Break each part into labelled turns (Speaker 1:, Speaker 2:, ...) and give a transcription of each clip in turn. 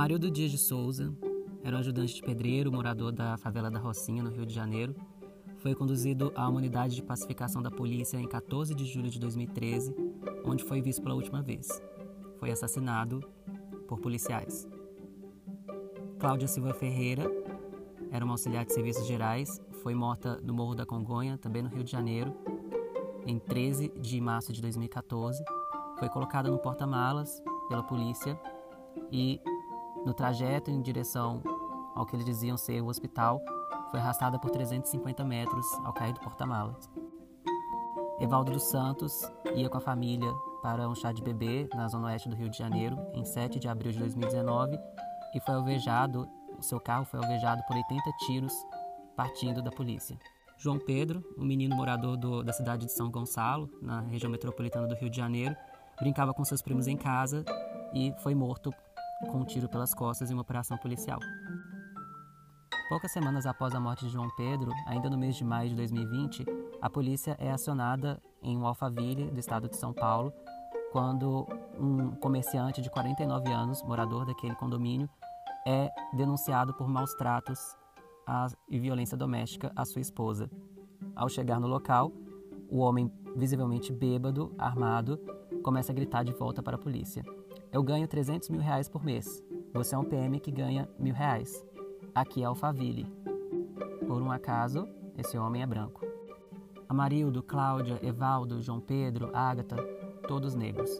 Speaker 1: Amarildo Dias de Souza era um ajudante de pedreiro, morador da favela da Rocinha, no Rio de Janeiro. Foi conduzido a uma unidade de pacificação da polícia em 14 de julho de 2013, onde foi visto pela última vez. Foi assassinado por policiais. Cláudia Silva Ferreira era uma auxiliar de serviços gerais, foi morta no Morro da Congonha, também no Rio de Janeiro, em 13 de março de 2014. Foi colocada no porta-malas pela polícia e, no trajeto em direção ao que eles diziam ser o hospital, foi arrastada por 350 metros ao cair do porta-malas. Evaldo dos Santos ia com a família para um chá de bebê na zona oeste do Rio de Janeiro em 7 de abril de 2019 e foi alvejado, o seu carro foi alvejado por 80 tiros partindo da polícia. João Pedro, um menino morador do, da cidade de São Gonçalo, na região metropolitana do Rio de Janeiro, brincava com seus primos em casa e foi morto com um tiro pelas costas em uma operação policial. Poucas semanas após a morte de João Pedro, ainda no mês de maio de 2020, a polícia é acionada em um Alphaville, do estado de São Paulo, quando um comerciante de 49 anos, morador daquele condomínio, é denunciado por maus tratos e violência doméstica à sua esposa. Ao chegar no local, o homem, visivelmente bêbado, armado, começa a gritar de volta para a polícia. Eu ganho 300 mil reais por mês. Você é um PM que ganha mil reais. Aqui é Alphaville. Por um acaso, esse homem é branco. Amarildo, Cláudia, Evaldo, João Pedro, Ágata, todos negros.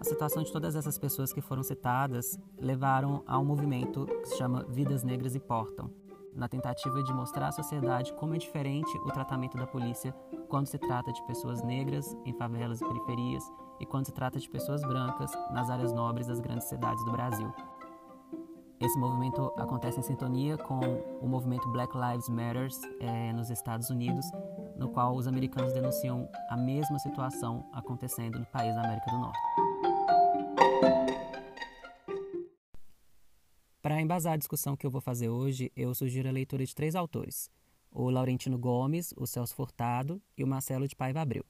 Speaker 1: A situação de todas essas pessoas que foram citadas levaram a um movimento que se chama Vidas Negras Importam, na tentativa de mostrar à sociedade como é diferente o tratamento da polícia quando se trata de pessoas negras em favelas e periferias e quando se trata de pessoas brancas nas áreas nobres das grandes cidades do Brasil. Esse movimento acontece em sintonia com o movimento Black Lives Matter é, nos Estados Unidos, no qual os americanos denunciam a mesma situação acontecendo no país da América do Norte. Para embasar a discussão que eu vou fazer hoje, eu sugiro a leitura de três autores: o Laurentino Gomes, o Celso Furtado e o Marcelo de Paiva Abreu.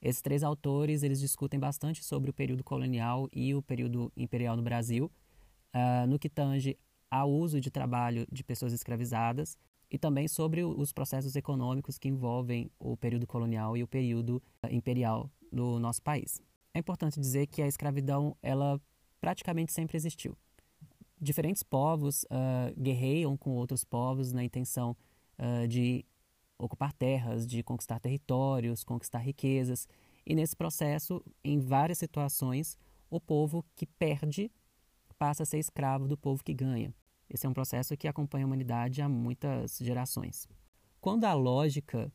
Speaker 1: Esses três autores eles discutem bastante sobre o período colonial e o período imperial no Brasil, uh, no que tange ao uso de trabalho de pessoas escravizadas e também sobre os processos econômicos que envolvem o período colonial e o período imperial no nosso país. É importante dizer que a escravidão ela praticamente sempre existiu. Diferentes povos uh, guerreiam com outros povos na intenção uh, de ocupar terras, de conquistar territórios, conquistar riquezas. E nesse processo, em várias situações, o povo que perde passa a ser escravo do povo que ganha. Esse é um processo que acompanha a humanidade há muitas gerações. Quando a lógica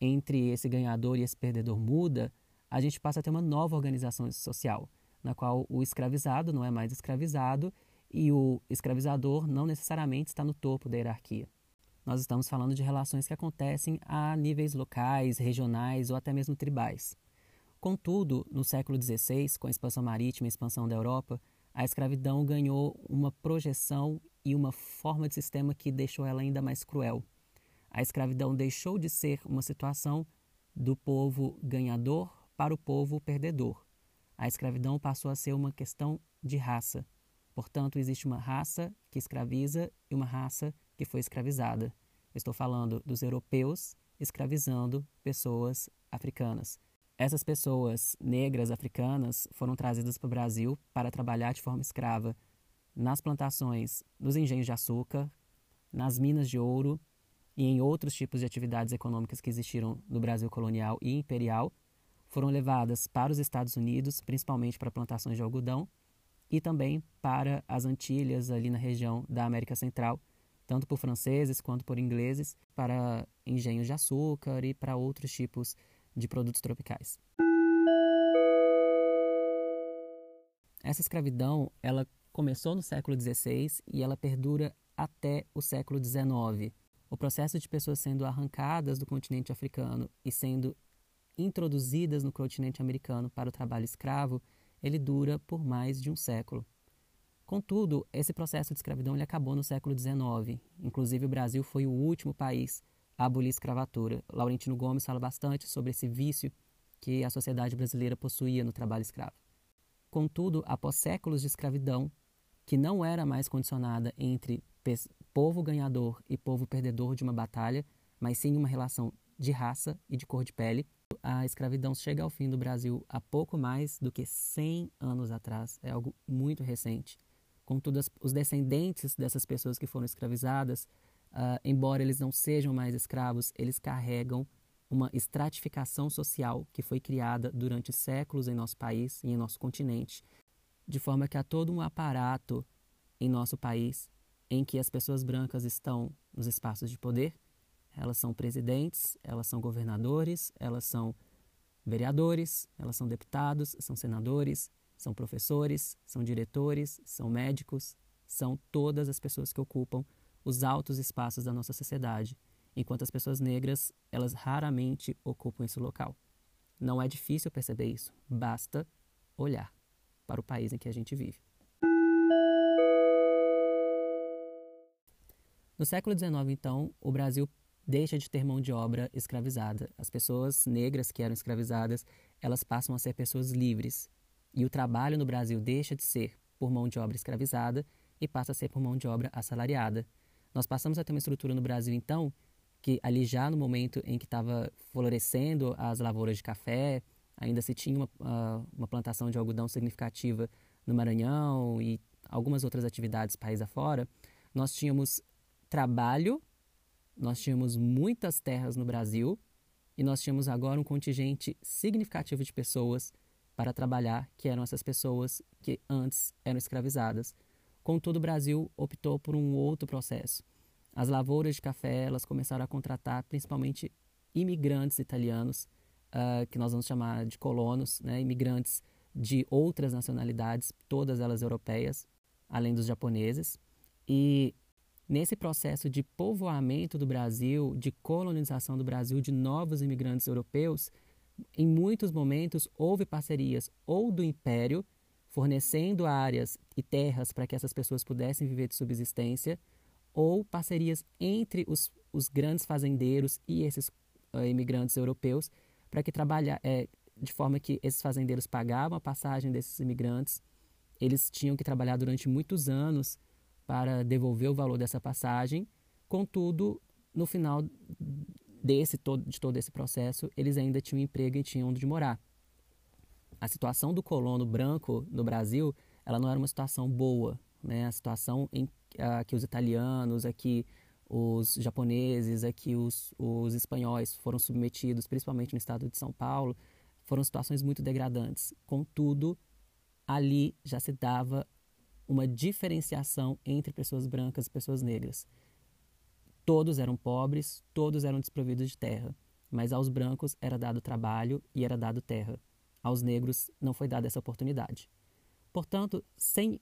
Speaker 1: entre esse ganhador e esse perdedor muda, a gente passa a ter uma nova organização social, na qual o escravizado não é mais escravizado e o escravizador não necessariamente está no topo da hierarquia. Nós estamos falando de relações que acontecem a níveis locais, regionais ou até mesmo tribais. Contudo, no século XVI, com a expansão marítima e a expansão da Europa, a escravidão ganhou uma projeção e uma forma de sistema que deixou ela ainda mais cruel. A escravidão deixou de ser uma situação do povo ganhador para o povo perdedor. A escravidão passou a ser uma questão de raça. Portanto, existe uma raça que escraviza e uma raça que foi escravizada. Estou falando dos europeus escravizando pessoas africanas. Essas pessoas negras africanas foram trazidas para o Brasil para trabalhar de forma escrava nas plantações, nos engenhos de açúcar, nas minas de ouro e em outros tipos de atividades econômicas que existiram no Brasil colonial e imperial, foram levadas para os Estados Unidos, principalmente para plantações de algodão, e também para as Antilhas, ali na região da América Central, tanto por franceses quanto por ingleses, para engenhos de açúcar e para outros tipos de produtos tropicais. Essa escravidão ela começou no século XVI e ela perdura até o século XIX. O processo de pessoas sendo arrancadas do continente africano e sendo introduzidas no continente americano para o trabalho escravo, ele dura por mais de um século. Contudo, esse processo de escravidão ele acabou no século XIX. Inclusive, o Brasil foi o último país a abolir a escravatura. Laurentino Gomes fala bastante sobre esse vício que a sociedade brasileira possuía no trabalho escravo. Contudo, após séculos de escravidão, que não era mais condicionada entre povo ganhador e povo perdedor de uma batalha, mas sim uma relação de raça e de cor de pele. A escravidão chega ao fim do Brasil há pouco mais do que 100 anos atrás, é algo muito recente. Contudo, os descendentes dessas pessoas que foram escravizadas, uh, embora eles não sejam mais escravos, eles carregam uma estratificação social que foi criada durante séculos em nosso país e em nosso continente, de forma que há todo um aparato em nosso país em que as pessoas brancas estão nos espaços de poder. Elas são presidentes, elas são governadores, elas são vereadores, elas são deputados, são senadores, são professores, são diretores, são médicos, são todas as pessoas que ocupam os altos espaços da nossa sociedade enquanto as pessoas negras, elas raramente ocupam esse local. Não é difícil perceber isso, basta olhar para o país em que a gente vive. No século XIX, então, o Brasil deixa de ter mão de obra escravizada. As pessoas negras que eram escravizadas, elas passam a ser pessoas livres. E o trabalho no Brasil deixa de ser por mão de obra escravizada e passa a ser por mão de obra assalariada. Nós passamos a ter uma estrutura no Brasil, então, que ali já no momento em que estava florescendo as lavouras de café, ainda se tinha uma, uh, uma plantação de algodão significativa no Maranhão e algumas outras atividades país afora, nós tínhamos trabalho, nós tínhamos muitas terras no Brasil e nós tínhamos agora um contingente significativo de pessoas para trabalhar, que eram essas pessoas que antes eram escravizadas. Contudo, o Brasil optou por um outro processo as lavouras de café elas começaram a contratar principalmente imigrantes italianos, uh, que nós vamos chamar de colonos, né, imigrantes de outras nacionalidades, todas elas europeias, além dos japoneses. E nesse processo de povoamento do Brasil, de colonização do Brasil de novos imigrantes europeus, em muitos momentos houve parcerias ou do Império, fornecendo áreas e terras para que essas pessoas pudessem viver de subsistência, ou parcerias entre os, os grandes fazendeiros e esses uh, imigrantes europeus para que trabalhar é, de forma que esses fazendeiros pagavam a passagem desses imigrantes, eles tinham que trabalhar durante muitos anos para devolver o valor dessa passagem. Contudo, no final desse de todo esse processo, eles ainda tinham emprego e tinham onde morar. A situação do colono branco no Brasil, ela não era uma situação boa, né? A situação em aqui os italianos, aqui os japoneses, aqui os, os espanhóis foram submetidos, principalmente no estado de São Paulo, foram situações muito degradantes. Contudo, ali já se dava uma diferenciação entre pessoas brancas e pessoas negras. Todos eram pobres, todos eram desprovidos de terra, mas aos brancos era dado trabalho e era dado terra. Aos negros não foi dada essa oportunidade. Portanto, sem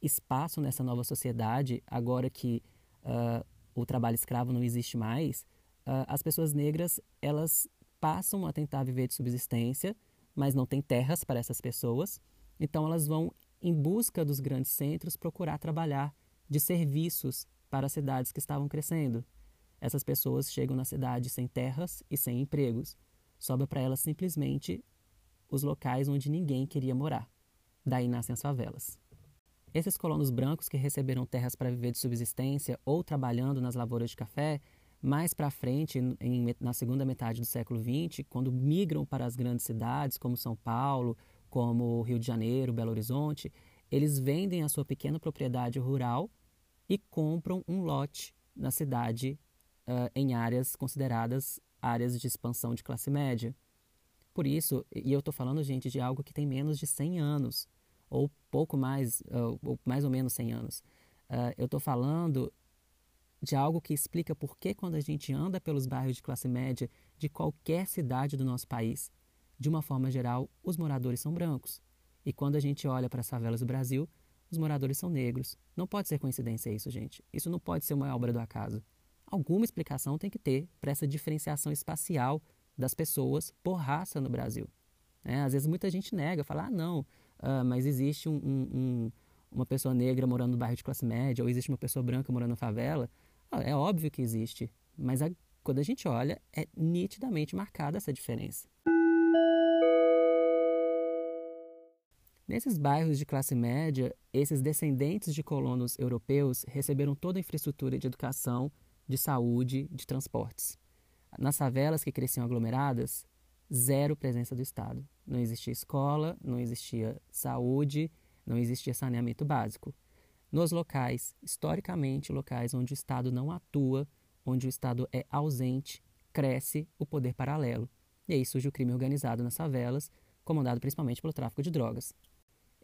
Speaker 1: espaço nessa nova sociedade, agora que uh, o trabalho escravo não existe mais, uh, as pessoas negras elas passam a tentar viver de subsistência, mas não tem terras para essas pessoas, então elas vão em busca dos grandes centros procurar trabalhar de serviços para as cidades que estavam crescendo. Essas pessoas chegam na cidade sem terras e sem empregos. Sobra para elas simplesmente os locais onde ninguém queria morar. Daí nascem as favelas. Esses colonos brancos que receberam terras para viver de subsistência ou trabalhando nas lavouras de café, mais para frente, em, na segunda metade do século XX, quando migram para as grandes cidades como São Paulo, como Rio de Janeiro, Belo Horizonte, eles vendem a sua pequena propriedade rural e compram um lote na cidade uh, em áreas consideradas áreas de expansão de classe média. Por isso, e eu estou falando, gente, de algo que tem menos de 100 anos ou pouco mais, uh, ou mais ou menos 100 anos. Uh, eu estou falando de algo que explica por que quando a gente anda pelos bairros de classe média de qualquer cidade do nosso país, de uma forma geral, os moradores são brancos. E quando a gente olha para as favelas do Brasil, os moradores são negros. Não pode ser coincidência isso, gente. Isso não pode ser uma obra do acaso. Alguma explicação tem que ter para essa diferenciação espacial das pessoas por raça no Brasil. É, às vezes muita gente nega, fala, ah, não, uh, mas existe um, um, um, uma pessoa negra morando no bairro de classe média, ou existe uma pessoa branca morando na favela. Ah, é óbvio que existe, mas a, quando a gente olha, é nitidamente marcada essa diferença. Nesses bairros de classe média, esses descendentes de colonos europeus receberam toda a infraestrutura de educação, de saúde, de transportes. Nas favelas que cresciam aglomeradas, zero presença do Estado. Não existia escola, não existia saúde, não existia saneamento básico. Nos locais, historicamente, locais onde o Estado não atua, onde o Estado é ausente, cresce o poder paralelo. E aí surge o crime organizado nas favelas, comandado principalmente pelo tráfico de drogas.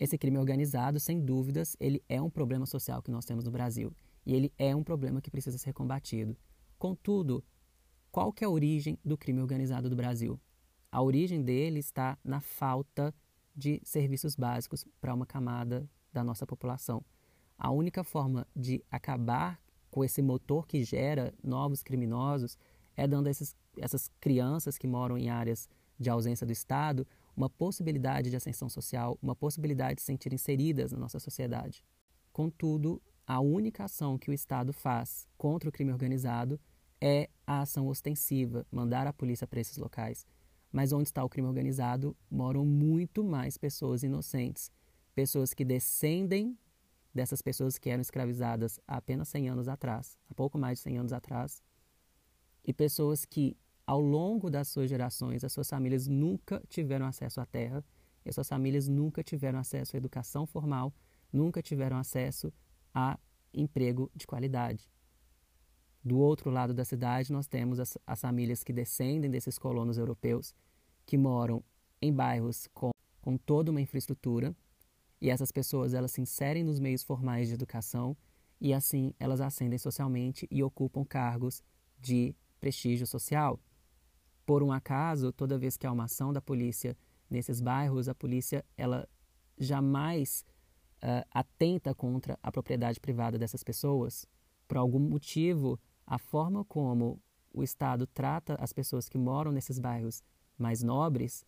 Speaker 1: Esse crime organizado, sem dúvidas, ele é um problema social que nós temos no Brasil. E ele é um problema que precisa ser combatido. Contudo, qual que é a origem do crime organizado do Brasil? A origem dele está na falta de serviços básicos para uma camada da nossa população. A única forma de acabar com esse motor que gera novos criminosos é dando a essas crianças que moram em áreas de ausência do Estado uma possibilidade de ascensão social, uma possibilidade de se sentir inseridas na nossa sociedade. Contudo, a única ação que o Estado faz contra o crime organizado é a ação ostensiva, mandar a polícia para esses locais. Mas onde está o crime organizado, moram muito mais pessoas inocentes, pessoas que descendem dessas pessoas que eram escravizadas há apenas 100 anos atrás, há pouco mais de 100 anos atrás, e pessoas que ao longo das suas gerações, as suas famílias nunca tiveram acesso à terra, e as suas famílias nunca tiveram acesso à educação formal, nunca tiveram acesso a emprego de qualidade. Do outro lado da cidade, nós temos as, as famílias que descendem desses colonos europeus, que moram em bairros com, com toda uma infraestrutura, e essas pessoas elas se inserem nos meios formais de educação e assim elas ascendem socialmente e ocupam cargos de prestígio social. Por um acaso, toda vez que há uma ação da polícia nesses bairros, a polícia ela jamais uh, atenta contra a propriedade privada dessas pessoas. Por algum motivo, a forma como o Estado trata as pessoas que moram nesses bairros mais nobres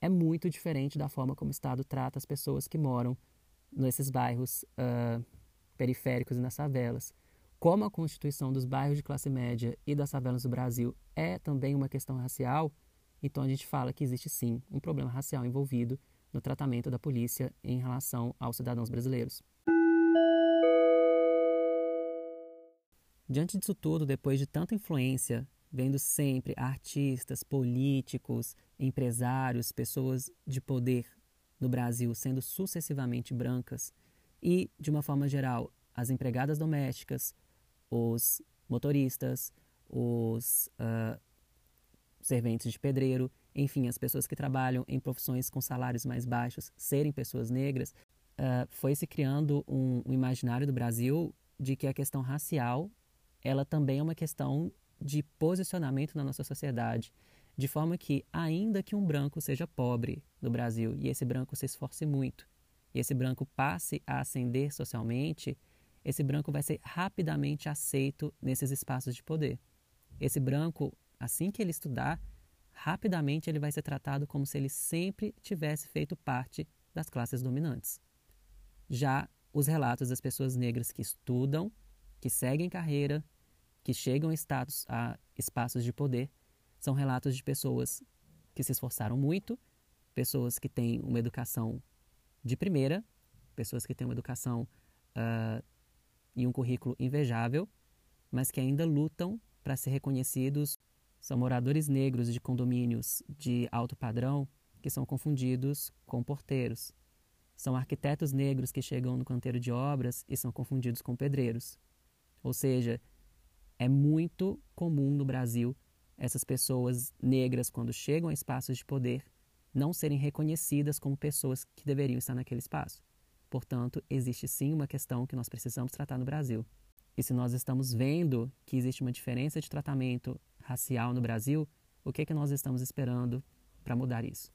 Speaker 1: é muito diferente da forma como o Estado trata as pessoas que moram nesses bairros uh, periféricos e nas favelas. Como a constituição dos bairros de classe média e das favelas do Brasil é também uma questão racial, então a gente fala que existe sim um problema racial envolvido no tratamento da polícia em relação aos cidadãos brasileiros. Diante disso tudo, depois de tanta influência, vendo sempre artistas, políticos, empresários, pessoas de poder no Brasil sendo sucessivamente brancas e, de uma forma geral, as empregadas domésticas, os motoristas, os uh, serventes de pedreiro, enfim, as pessoas que trabalham em profissões com salários mais baixos serem pessoas negras, uh, foi se criando um, um imaginário do Brasil de que a questão racial ela também é uma questão de posicionamento na nossa sociedade, de forma que, ainda que um branco seja pobre no Brasil e esse branco se esforce muito, e esse branco passe a ascender socialmente, esse branco vai ser rapidamente aceito nesses espaços de poder. Esse branco, assim que ele estudar, rapidamente ele vai ser tratado como se ele sempre tivesse feito parte das classes dominantes. Já os relatos das pessoas negras que estudam, que seguem carreira, que chegam status, a espaços de poder, são relatos de pessoas que se esforçaram muito, pessoas que têm uma educação de primeira, pessoas que têm uma educação uh, e um currículo invejável, mas que ainda lutam para ser reconhecidos. São moradores negros de condomínios de alto padrão que são confundidos com porteiros. São arquitetos negros que chegam no canteiro de obras e são confundidos com pedreiros. Ou seja, é muito comum no Brasil essas pessoas negras, quando chegam a espaços de poder, não serem reconhecidas como pessoas que deveriam estar naquele espaço. Portanto, existe sim uma questão que nós precisamos tratar no Brasil. E se nós estamos vendo que existe uma diferença de tratamento racial no Brasil, o que, é que nós estamos esperando para mudar isso?